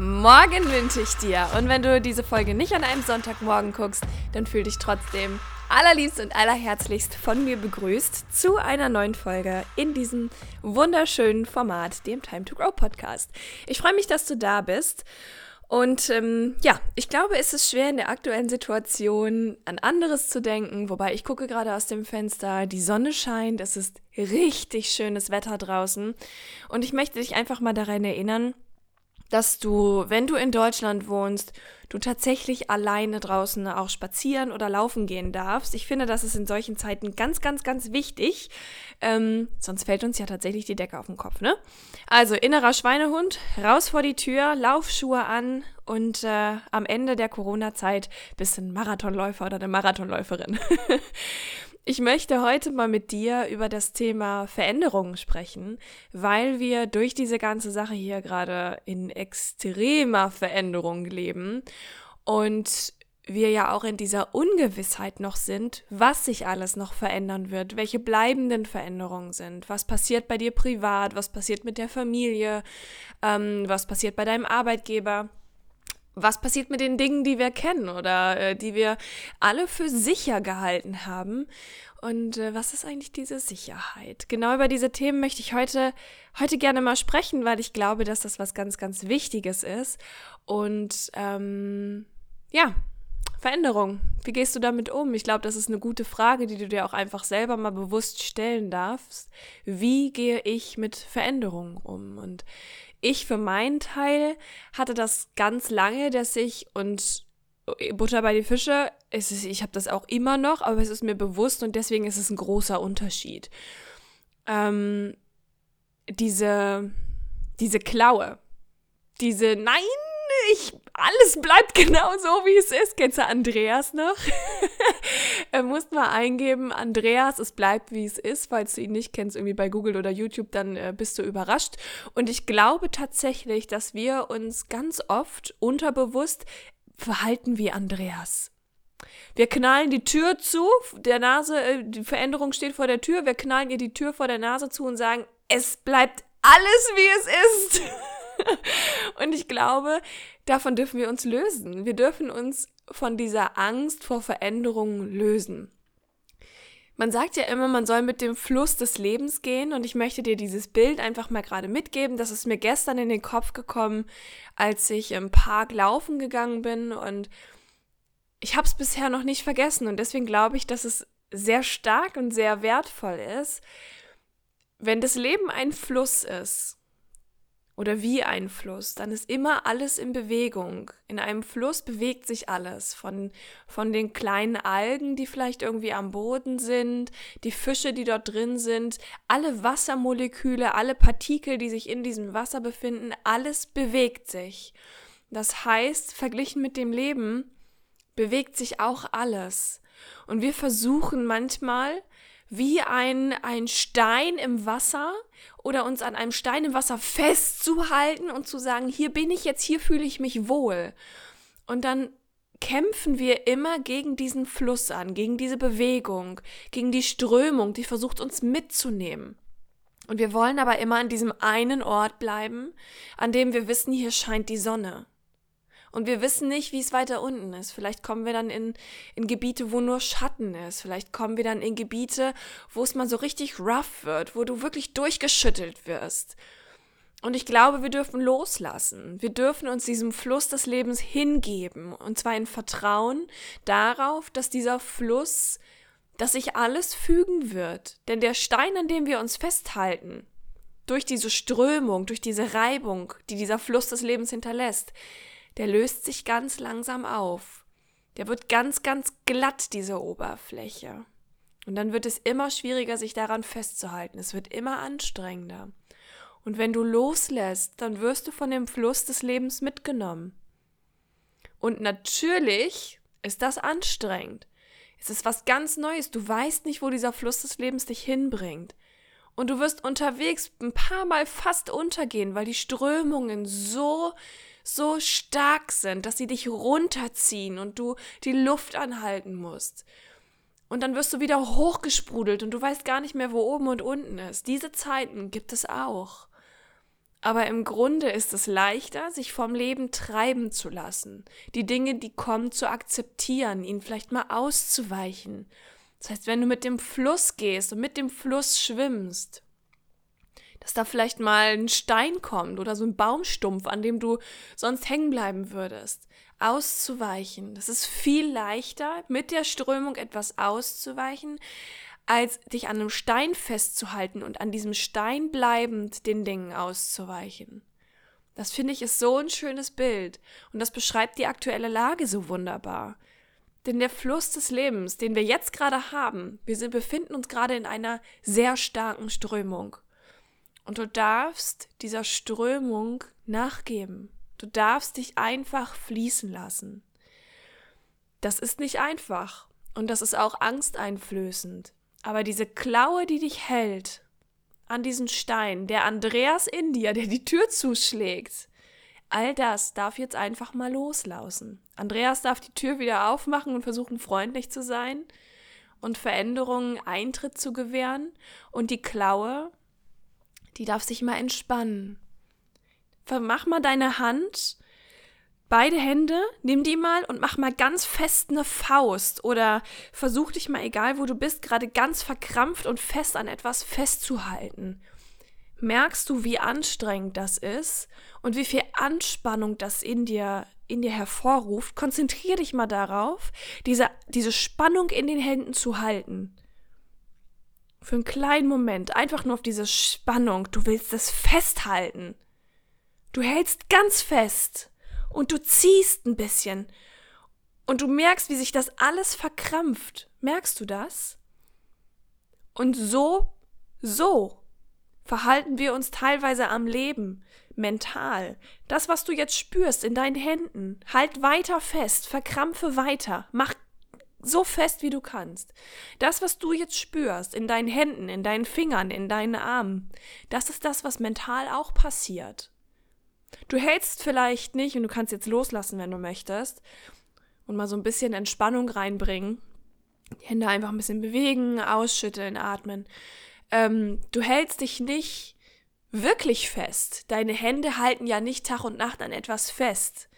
Sonntagmorgen wünsche ich dir. Und wenn du diese Folge nicht an einem Sonntagmorgen guckst, dann fühl dich trotzdem allerliebst und allerherzlichst von mir begrüßt zu einer neuen Folge in diesem wunderschönen Format, dem Time to Grow Podcast. Ich freue mich, dass du da bist. Und ähm, ja, ich glaube, es ist schwer in der aktuellen Situation an anderes zu denken, wobei ich gucke gerade aus dem Fenster, die Sonne scheint, es ist richtig schönes Wetter draußen und ich möchte dich einfach mal daran erinnern, dass du, wenn du in Deutschland wohnst, du tatsächlich alleine draußen auch spazieren oder laufen gehen darfst. Ich finde, das ist in solchen Zeiten ganz, ganz, ganz wichtig. Ähm, sonst fällt uns ja tatsächlich die Decke auf den Kopf, ne? Also innerer Schweinehund, raus vor die Tür, Laufschuhe an und äh, am Ende der Corona-Zeit bist du ein Marathonläufer oder eine Marathonläuferin. Ich möchte heute mal mit dir über das Thema Veränderungen sprechen, weil wir durch diese ganze Sache hier gerade in extremer Veränderung leben und wir ja auch in dieser Ungewissheit noch sind, was sich alles noch verändern wird, welche bleibenden Veränderungen sind, was passiert bei dir privat, was passiert mit der Familie, ähm, was passiert bei deinem Arbeitgeber was passiert mit den Dingen, die wir kennen oder äh, die wir alle für sicher gehalten haben? Und äh, was ist eigentlich diese Sicherheit? Genau über diese Themen möchte ich heute, heute gerne mal sprechen, weil ich glaube, dass das was ganz, ganz Wichtiges ist. Und ähm, ja, Veränderung. Wie gehst du damit um? Ich glaube, das ist eine gute Frage, die du dir auch einfach selber mal bewusst stellen darfst. Wie gehe ich mit Veränderungen um? Und ich für meinen Teil hatte das ganz lange, dass ich und Butter bei die Fische, ist, ich habe das auch immer noch, aber es ist mir bewusst und deswegen ist es ein großer Unterschied. Ähm, diese, diese Klaue, diese Nein, ich, alles bleibt genau so, wie es ist. Kennst du Andreas noch? er muss mal eingeben, Andreas, es bleibt, wie es ist. Falls du ihn nicht kennst, irgendwie bei Google oder YouTube, dann äh, bist du überrascht. Und ich glaube tatsächlich, dass wir uns ganz oft unterbewusst verhalten wie Andreas. Wir knallen die Tür zu, der Nase, äh, die Veränderung steht vor der Tür, wir knallen ihr die Tür vor der Nase zu und sagen, es bleibt alles, wie es ist. glaube, davon dürfen wir uns lösen. Wir dürfen uns von dieser Angst vor Veränderungen lösen. Man sagt ja immer, man soll mit dem Fluss des Lebens gehen und ich möchte dir dieses Bild einfach mal gerade mitgeben. Das ist mir gestern in den Kopf gekommen, als ich im Park laufen gegangen bin und ich habe es bisher noch nicht vergessen und deswegen glaube ich, dass es sehr stark und sehr wertvoll ist, wenn das Leben ein Fluss ist oder wie ein Fluss, dann ist immer alles in Bewegung. In einem Fluss bewegt sich alles, von, von den kleinen Algen, die vielleicht irgendwie am Boden sind, die Fische, die dort drin sind, alle Wassermoleküle, alle Partikel, die sich in diesem Wasser befinden, alles bewegt sich. Das heißt, verglichen mit dem Leben, bewegt sich auch alles. Und wir versuchen manchmal, wie ein, ein Stein im Wasser oder uns an einem Stein im Wasser festzuhalten und zu sagen, hier bin ich jetzt, hier fühle ich mich wohl. Und dann kämpfen wir immer gegen diesen Fluss an, gegen diese Bewegung, gegen die Strömung, die versucht uns mitzunehmen. Und wir wollen aber immer an diesem einen Ort bleiben, an dem wir wissen, hier scheint die Sonne. Und wir wissen nicht, wie es weiter unten ist. Vielleicht kommen wir dann in, in Gebiete, wo nur Schatten ist. Vielleicht kommen wir dann in Gebiete, wo es mal so richtig rough wird, wo du wirklich durchgeschüttelt wirst. Und ich glaube, wir dürfen loslassen. Wir dürfen uns diesem Fluss des Lebens hingeben. Und zwar in Vertrauen darauf, dass dieser Fluss, dass sich alles fügen wird. Denn der Stein, an dem wir uns festhalten, durch diese Strömung, durch diese Reibung, die dieser Fluss des Lebens hinterlässt, der löst sich ganz langsam auf. Der wird ganz, ganz glatt, diese Oberfläche. Und dann wird es immer schwieriger, sich daran festzuhalten. Es wird immer anstrengender. Und wenn du loslässt, dann wirst du von dem Fluss des Lebens mitgenommen. Und natürlich ist das anstrengend. Es ist was ganz Neues. Du weißt nicht, wo dieser Fluss des Lebens dich hinbringt. Und du wirst unterwegs ein paar Mal fast untergehen, weil die Strömungen so, so stark sind, dass sie dich runterziehen und du die Luft anhalten musst. Und dann wirst du wieder hochgesprudelt und du weißt gar nicht mehr, wo oben und unten ist. Diese Zeiten gibt es auch. Aber im Grunde ist es leichter, sich vom Leben treiben zu lassen, die Dinge, die kommen, zu akzeptieren, ihnen vielleicht mal auszuweichen. Das heißt, wenn du mit dem Fluss gehst und mit dem Fluss schwimmst, dass da vielleicht mal ein Stein kommt oder so ein Baumstumpf, an dem du sonst hängen bleiben würdest, auszuweichen. Das ist viel leichter, mit der Strömung etwas auszuweichen, als dich an einem Stein festzuhalten und an diesem Stein bleibend den Dingen auszuweichen. Das finde ich ist so ein schönes Bild und das beschreibt die aktuelle Lage so wunderbar. Denn der Fluss des Lebens, den wir jetzt gerade haben, wir befinden uns gerade in einer sehr starken Strömung. Und du darfst dieser Strömung nachgeben. Du darfst dich einfach fließen lassen. Das ist nicht einfach und das ist auch angsteinflößend. Aber diese Klaue, die dich hält an diesen Stein, der Andreas in dir, der die Tür zuschlägt, all das darf jetzt einfach mal loslausen. Andreas darf die Tür wieder aufmachen und versuchen, freundlich zu sein und Veränderungen Eintritt zu gewähren. Und die Klaue, die darf sich mal entspannen. Mach mal deine Hand beide Hände, nimm die mal und mach mal ganz fest eine Faust oder versuch dich mal, egal wo du bist, gerade ganz verkrampft und fest an etwas festzuhalten. Merkst du, wie anstrengend das ist und wie viel Anspannung das in dir, in dir hervorruft? Konzentrier dich mal darauf, diese, diese Spannung in den Händen zu halten. Für einen kleinen Moment, einfach nur auf diese Spannung. Du willst es festhalten. Du hältst ganz fest und du ziehst ein bisschen und du merkst, wie sich das alles verkrampft. Merkst du das? Und so, so verhalten wir uns teilweise am Leben, mental. Das, was du jetzt spürst in deinen Händen, halt weiter fest, verkrampfe weiter, mach so fest, wie du kannst. Das, was du jetzt spürst in deinen Händen, in deinen Fingern, in deinen Armen, das ist das, was mental auch passiert. Du hältst vielleicht nicht und du kannst jetzt loslassen, wenn du möchtest und mal so ein bisschen Entspannung reinbringen. Die Hände einfach ein bisschen bewegen, ausschütteln, atmen. Ähm, du hältst dich nicht wirklich fest. Deine Hände halten ja nicht Tag und Nacht an etwas fest.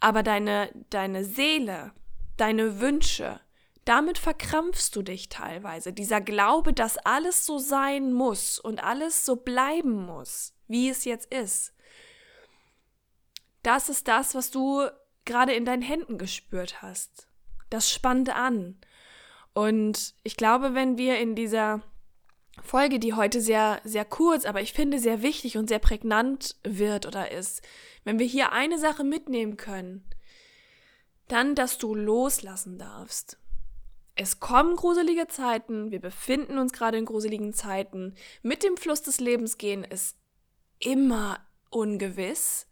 Aber deine, deine Seele, deine Wünsche, damit verkrampfst du dich teilweise. Dieser Glaube, dass alles so sein muss und alles so bleiben muss, wie es jetzt ist das ist das, was du gerade in deinen Händen gespürt hast. Das spannt an. Und ich glaube, wenn wir in dieser Folge, die heute sehr, sehr kurz, aber ich finde sehr wichtig und sehr prägnant wird oder ist, wenn wir hier eine Sache mitnehmen können, dann, dass du loslassen darfst. Es kommen gruselige Zeiten, wir befinden uns gerade in gruseligen Zeiten. Mit dem Fluss des Lebens gehen ist immer ungewiss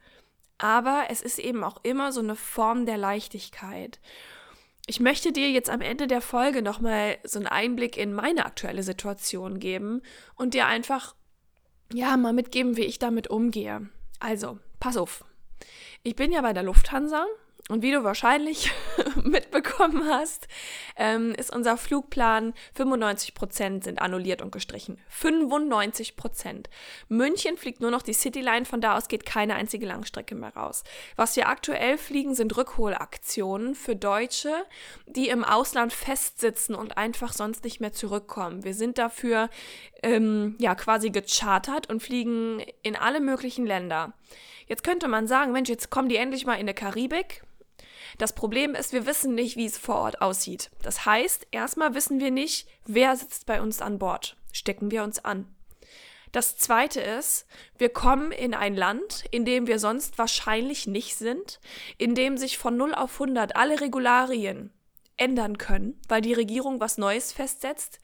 aber es ist eben auch immer so eine Form der Leichtigkeit. Ich möchte dir jetzt am Ende der Folge nochmal so einen Einblick in meine aktuelle Situation geben und dir einfach, ja, mal mitgeben, wie ich damit umgehe. Also, pass auf. Ich bin ja bei der Lufthansa und wie du wahrscheinlich mitbekommen hast, ähm, ist unser Flugplan 95 Prozent sind annulliert und gestrichen. 95 Prozent. München fliegt nur noch die Cityline, von da aus geht keine einzige Langstrecke mehr raus. Was wir aktuell fliegen, sind Rückholaktionen für Deutsche, die im Ausland festsitzen und einfach sonst nicht mehr zurückkommen. Wir sind dafür ähm, ja quasi gechartert und fliegen in alle möglichen Länder. Jetzt könnte man sagen, Mensch, jetzt kommen die endlich mal in der Karibik das Problem ist, wir wissen nicht, wie es vor Ort aussieht. Das heißt, erstmal wissen wir nicht, wer sitzt bei uns an Bord. Stecken wir uns an. Das zweite ist, wir kommen in ein Land, in dem wir sonst wahrscheinlich nicht sind, in dem sich von 0 auf 100 alle Regularien ändern können, weil die Regierung was Neues festsetzt,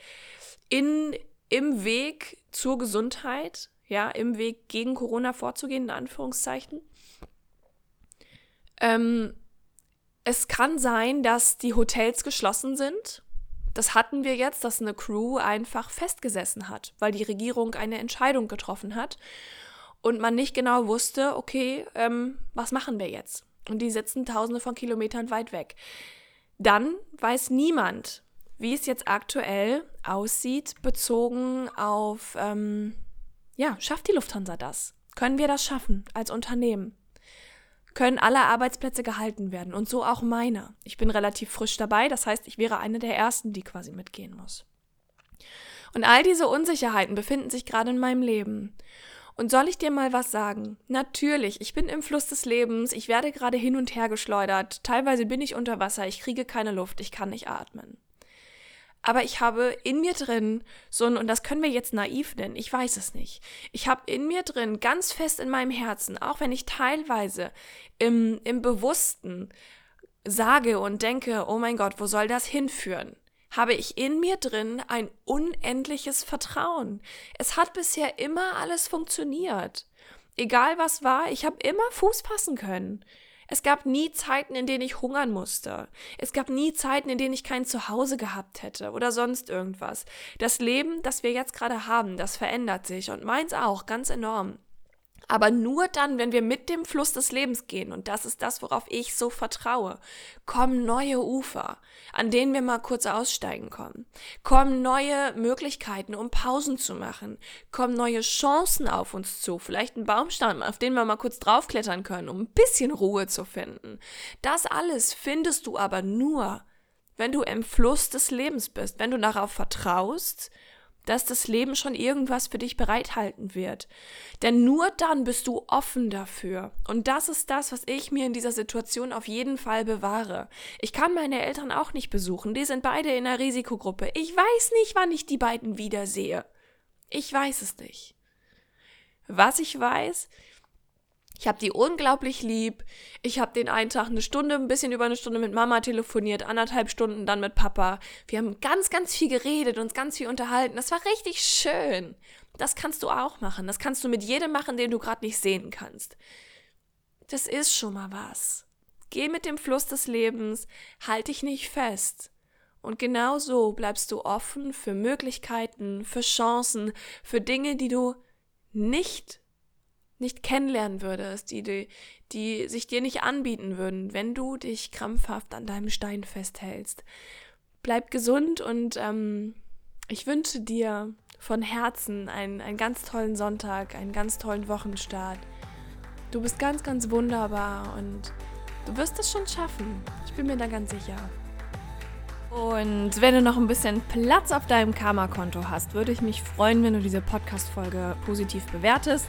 in, im Weg zur Gesundheit, ja, im Weg gegen Corona vorzugehen, in Anführungszeichen. Ähm, Es kann sein, dass die Hotels geschlossen sind. Das hatten wir jetzt, dass eine Crew einfach festgesessen hat, weil die Regierung eine Entscheidung getroffen hat und man nicht genau wusste, okay, ähm, was machen wir jetzt? Und die sitzen tausende von Kilometern weit weg. Dann weiß niemand, wie es jetzt aktuell aussieht, bezogen auf, ähm, ja, schafft die Lufthansa das? Können wir das schaffen als Unternehmen? Können alle Arbeitsplätze gehalten werden und so auch meine? Ich bin relativ frisch dabei, das heißt, ich wäre eine der ersten, die quasi mitgehen muss. Und all diese Unsicherheiten befinden sich gerade in meinem Leben. Und soll ich dir mal was sagen? Natürlich, ich bin im Fluss des Lebens, ich werde gerade hin und her geschleudert, teilweise bin ich unter Wasser, ich kriege keine Luft, ich kann nicht atmen. Aber ich habe in mir drin so ein, und das können wir jetzt naiv nennen, ich weiß es nicht. Ich habe in mir drin, ganz fest in meinem Herzen, auch wenn ich teilweise im, im Bewussten sage und denke, oh mein Gott, wo soll das hinführen? habe ich in mir drin ein unendliches Vertrauen. Es hat bisher immer alles funktioniert. Egal was war, ich habe immer Fuß fassen können. Es gab nie Zeiten, in denen ich hungern musste. Es gab nie Zeiten, in denen ich kein Zuhause gehabt hätte oder sonst irgendwas. Das Leben, das wir jetzt gerade haben, das verändert sich und meins auch ganz enorm. Aber nur dann, wenn wir mit dem Fluss des Lebens gehen, und das ist das, worauf ich so vertraue, kommen neue Ufer, an denen wir mal kurz aussteigen können. Kommen neue Möglichkeiten, um Pausen zu machen. Kommen neue Chancen auf uns zu. Vielleicht ein Baumstamm, auf den wir mal kurz draufklettern können, um ein bisschen Ruhe zu finden. Das alles findest du aber nur, wenn du im Fluss des Lebens bist, wenn du darauf vertraust, dass das Leben schon irgendwas für dich bereithalten wird. Denn nur dann bist du offen dafür. Und das ist das, was ich mir in dieser Situation auf jeden Fall bewahre. Ich kann meine Eltern auch nicht besuchen. Die sind beide in einer Risikogruppe. Ich weiß nicht, wann ich die beiden wiedersehe. Ich weiß es nicht. Was ich weiß, ich habe die unglaublich lieb. Ich habe den einen Tag eine Stunde, ein bisschen über eine Stunde mit Mama telefoniert, anderthalb Stunden dann mit Papa. Wir haben ganz, ganz viel geredet, uns ganz viel unterhalten. Das war richtig schön. Das kannst du auch machen. Das kannst du mit jedem machen, den du gerade nicht sehen kannst. Das ist schon mal was. Geh mit dem Fluss des Lebens, halt dich nicht fest. Und genau so bleibst du offen für Möglichkeiten, für Chancen, für Dinge, die du nicht nicht kennenlernen würdest, die, die, die sich dir nicht anbieten würden, wenn du dich krampfhaft an deinem Stein festhältst. Bleib gesund und ähm, ich wünsche dir von Herzen einen, einen ganz tollen Sonntag, einen ganz tollen Wochenstart. Du bist ganz, ganz wunderbar und du wirst es schon schaffen. Ich bin mir da ganz sicher. Und wenn du noch ein bisschen Platz auf deinem Karma-Konto hast, würde ich mich freuen, wenn du diese Podcast-Folge positiv bewertest.